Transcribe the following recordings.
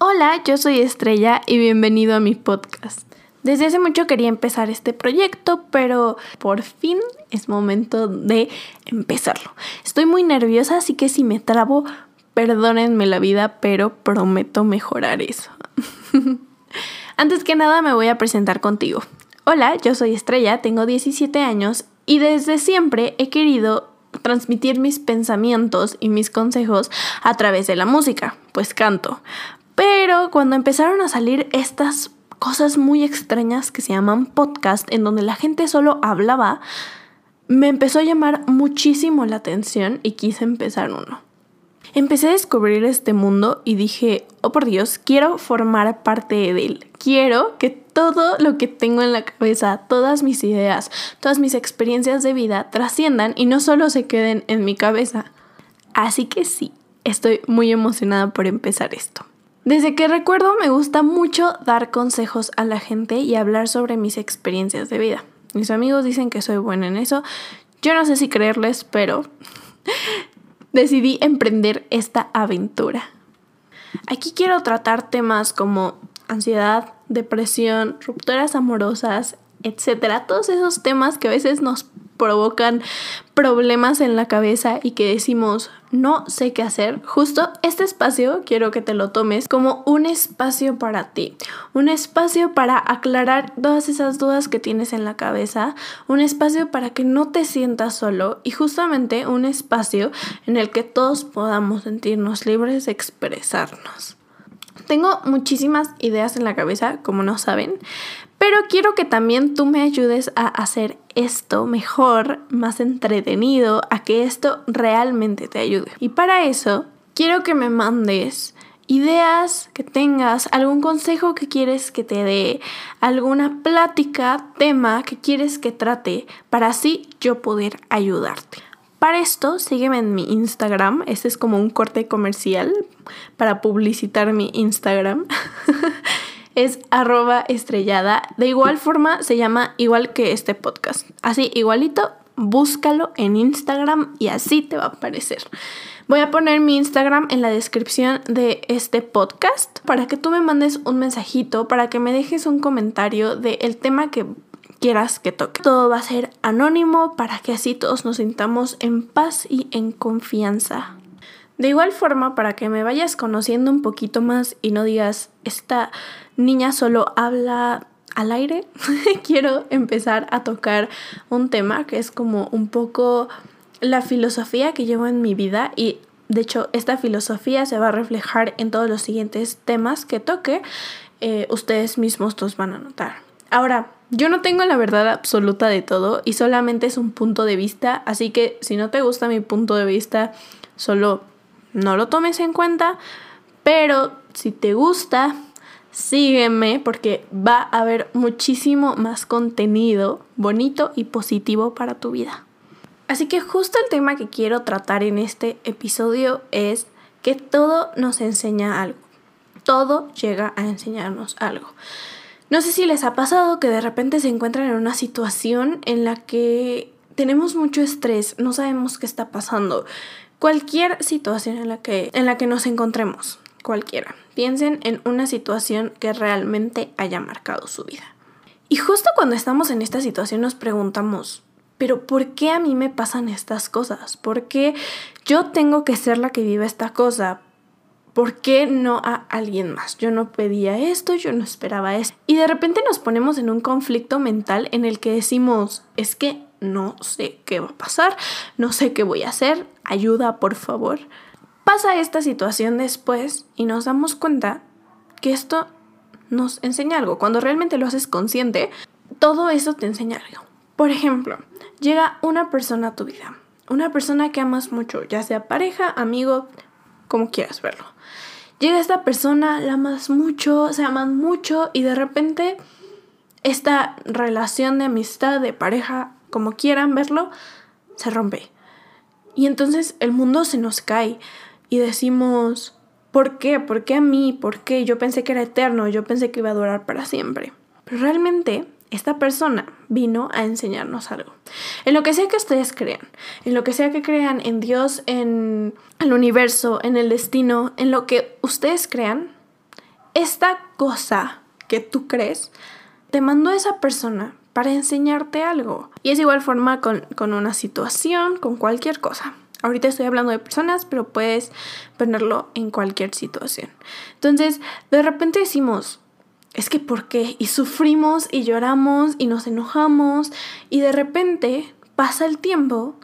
Hola, yo soy Estrella y bienvenido a mi podcast. Desde hace mucho quería empezar este proyecto, pero por fin es momento de empezarlo. Estoy muy nerviosa, así que si me trabo, perdónenme la vida, pero prometo mejorar eso. Antes que nada me voy a presentar contigo. Hola, yo soy Estrella, tengo 17 años y desde siempre he querido transmitir mis pensamientos y mis consejos a través de la música, pues canto. Pero cuando empezaron a salir estas cosas muy extrañas que se llaman podcast, en donde la gente solo hablaba, me empezó a llamar muchísimo la atención y quise empezar uno. Empecé a descubrir este mundo y dije, oh por Dios, quiero formar parte de él. Quiero que todo lo que tengo en la cabeza, todas mis ideas, todas mis experiencias de vida trasciendan y no solo se queden en mi cabeza. Así que sí, estoy muy emocionada por empezar esto. Desde que recuerdo me gusta mucho dar consejos a la gente y hablar sobre mis experiencias de vida. Mis amigos dicen que soy buena en eso. Yo no sé si creerles, pero decidí emprender esta aventura. Aquí quiero tratar temas como ansiedad, depresión, rupturas amorosas, etcétera. Todos esos temas que a veces nos provocan problemas en la cabeza y que decimos no sé qué hacer, justo este espacio quiero que te lo tomes como un espacio para ti, un espacio para aclarar todas esas dudas que tienes en la cabeza, un espacio para que no te sientas solo y justamente un espacio en el que todos podamos sentirnos libres de expresarnos. Tengo muchísimas ideas en la cabeza, como no saben, pero quiero que también tú me ayudes a hacer esto mejor, más entretenido, a que esto realmente te ayude. Y para eso, quiero que me mandes ideas que tengas, algún consejo que quieres que te dé, alguna plática, tema que quieres que trate, para así yo poder ayudarte. Para esto, sígueme en mi Instagram. Este es como un corte comercial para publicitar mi Instagram. es arroba estrellada. De igual forma se llama igual que este podcast. Así, igualito, búscalo en Instagram y así te va a aparecer. Voy a poner mi Instagram en la descripción de este podcast para que tú me mandes un mensajito, para que me dejes un comentario del tema que quieras que toque. Todo va a ser anónimo para que así todos nos sintamos en paz y en confianza. De igual forma, para que me vayas conociendo un poquito más y no digas, esta niña solo habla al aire, quiero empezar a tocar un tema que es como un poco la filosofía que llevo en mi vida y de hecho esta filosofía se va a reflejar en todos los siguientes temas que toque, eh, ustedes mismos los van a notar. Ahora, yo no tengo la verdad absoluta de todo y solamente es un punto de vista, así que si no te gusta mi punto de vista, solo no lo tomes en cuenta, pero si te gusta, sígueme porque va a haber muchísimo más contenido bonito y positivo para tu vida. Así que justo el tema que quiero tratar en este episodio es que todo nos enseña algo. Todo llega a enseñarnos algo. No sé si les ha pasado que de repente se encuentran en una situación en la que tenemos mucho estrés, no sabemos qué está pasando, Cualquier situación en la que, en la que nos encontremos, cualquiera, piensen en una situación que realmente haya marcado su vida. Y justo cuando estamos en esta situación nos preguntamos, pero ¿por qué a mí me pasan estas cosas? ¿Por qué yo tengo que ser la que vive esta cosa? ¿Por qué no a alguien más? Yo no pedía esto, yo no esperaba esto. Y de repente nos ponemos en un conflicto mental en el que decimos, es que no sé qué va a pasar, no sé qué voy a hacer, ayuda por favor. Pasa esta situación después y nos damos cuenta que esto nos enseña algo. Cuando realmente lo haces consciente, todo eso te enseña algo. Por ejemplo, llega una persona a tu vida, una persona que amas mucho, ya sea pareja, amigo, como quieras verlo. Llega esta persona, la amas mucho, se aman mucho y de repente esta relación de amistad, de pareja, como quieran verlo, se rompe. Y entonces el mundo se nos cae y decimos, ¿por qué? ¿Por qué a mí? ¿Por qué? Yo pensé que era eterno, yo pensé que iba a durar para siempre. Pero realmente esta persona vino a enseñarnos algo. En lo que sea que ustedes crean, en lo que sea que crean en Dios, en el universo, en el destino, en lo que ustedes crean, esta cosa que tú crees, te mandó esa persona para enseñarte algo. Y es igual forma con, con una situación, con cualquier cosa. Ahorita estoy hablando de personas, pero puedes ponerlo en cualquier situación. Entonces, de repente decimos, es que ¿por qué? Y sufrimos y lloramos y nos enojamos y de repente pasa el tiempo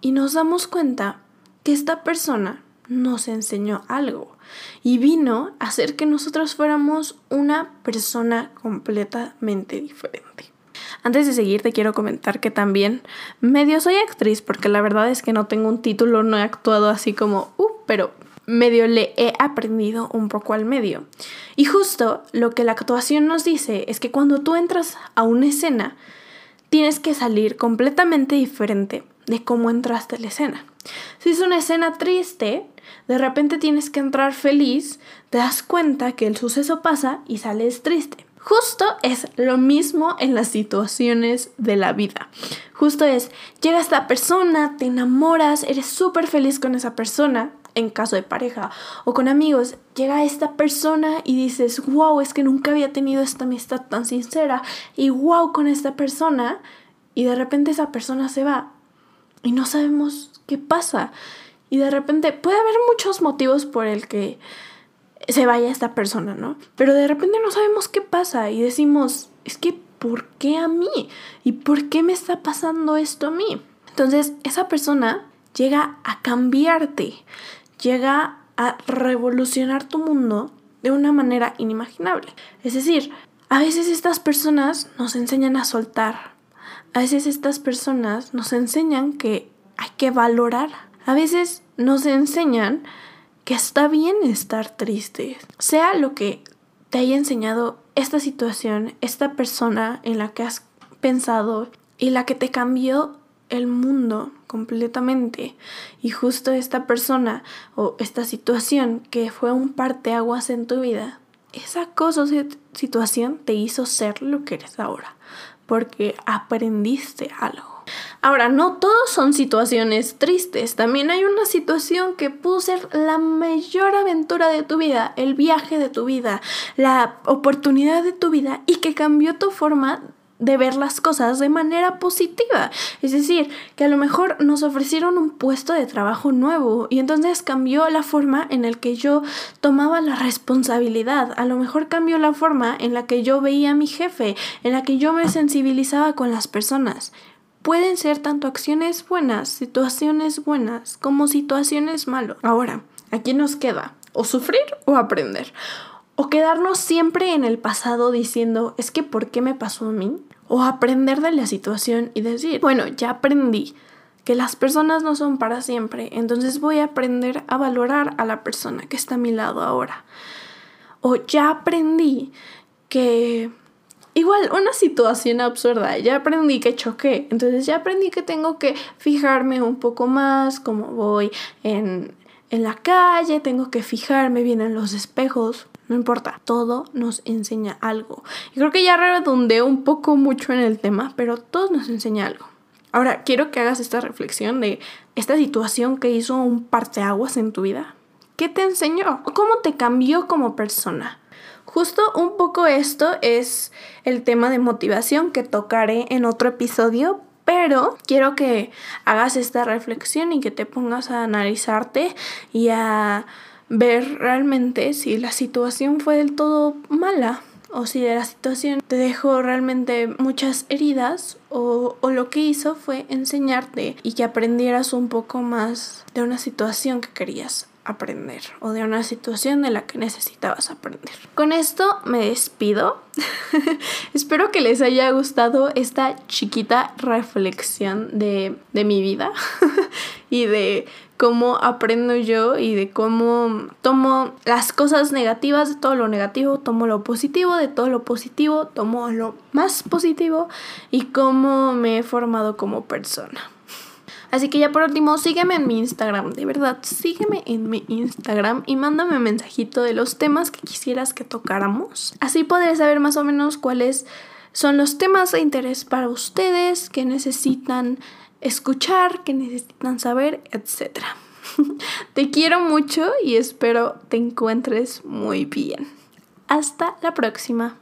y nos damos cuenta que esta persona nos enseñó algo y vino a hacer que nosotros fuéramos una persona completamente diferente. Antes de seguir te quiero comentar que también medio soy actriz porque la verdad es que no tengo un título, no he actuado así como, uh, pero medio le he aprendido un poco al medio. Y justo lo que la actuación nos dice es que cuando tú entras a una escena, tienes que salir completamente diferente de cómo entraste a la escena. Si es una escena triste, de repente tienes que entrar feliz, te das cuenta que el suceso pasa y sales triste. Justo es lo mismo en las situaciones de la vida. Justo es, llega esta persona, te enamoras, eres súper feliz con esa persona, en caso de pareja o con amigos, llega esta persona y dices, wow, es que nunca había tenido esta amistad tan sincera y wow con esta persona y de repente esa persona se va y no sabemos qué pasa. Y de repente puede haber muchos motivos por el que se vaya esta persona, ¿no? Pero de repente no sabemos qué pasa y decimos, es que, ¿por qué a mí? ¿Y por qué me está pasando esto a mí? Entonces, esa persona llega a cambiarte, llega a revolucionar tu mundo de una manera inimaginable. Es decir, a veces estas personas nos enseñan a soltar. A veces estas personas nos enseñan que hay que valorar. A veces nos enseñan que está bien estar triste. Sea lo que te haya enseñado esta situación, esta persona en la que has pensado y la que te cambió el mundo completamente. Y justo esta persona o esta situación que fue un parteaguas en tu vida, esa cosa o situación te hizo ser lo que eres ahora, porque aprendiste algo. Ahora, no todos son situaciones tristes, también hay una situación que pudo ser la mayor aventura de tu vida, el viaje de tu vida, la oportunidad de tu vida y que cambió tu forma de ver las cosas de manera positiva. Es decir, que a lo mejor nos ofrecieron un puesto de trabajo nuevo y entonces cambió la forma en la que yo tomaba la responsabilidad. A lo mejor cambió la forma en la que yo veía a mi jefe, en la que yo me sensibilizaba con las personas pueden ser tanto acciones buenas, situaciones buenas, como situaciones malas. Ahora, aquí nos queda o sufrir o aprender. O quedarnos siempre en el pasado diciendo, es que ¿por qué me pasó a mí? O aprender de la situación y decir, bueno, ya aprendí que las personas no son para siempre, entonces voy a aprender a valorar a la persona que está a mi lado ahora. O ya aprendí que Igual, una situación absurda. Ya aprendí que choqué. Entonces ya aprendí que tengo que fijarme un poco más cómo voy en, en la calle. Tengo que fijarme bien en los espejos. No importa, todo nos enseña algo. Y creo que ya redondeé un poco mucho en el tema, pero todo nos enseña algo. Ahora, quiero que hagas esta reflexión de esta situación que hizo un parteaguas en tu vida. ¿Qué te enseñó? ¿Cómo te cambió como persona? Justo un poco esto es el tema de motivación que tocaré en otro episodio, pero quiero que hagas esta reflexión y que te pongas a analizarte y a ver realmente si la situación fue del todo mala o si de la situación te dejó realmente muchas heridas o, o, lo que hizo fue enseñarte y que aprendieras un poco más de una situación que querías aprender o de una situación de la que necesitabas aprender. Con esto me despido. Espero que les haya gustado esta chiquita reflexión de, de mi vida y de cómo aprendo yo y de cómo tomo las cosas negativas de todo lo negativo, tomo lo positivo de todo lo positivo, tomo lo más positivo y cómo me he formado como persona. Así que ya por último, sígueme en mi Instagram, de verdad, sígueme en mi Instagram y mándame un mensajito de los temas que quisieras que tocáramos. Así podré saber más o menos cuáles son los temas de interés para ustedes que necesitan escuchar, que necesitan saber, etc. Te quiero mucho y espero te encuentres muy bien. Hasta la próxima.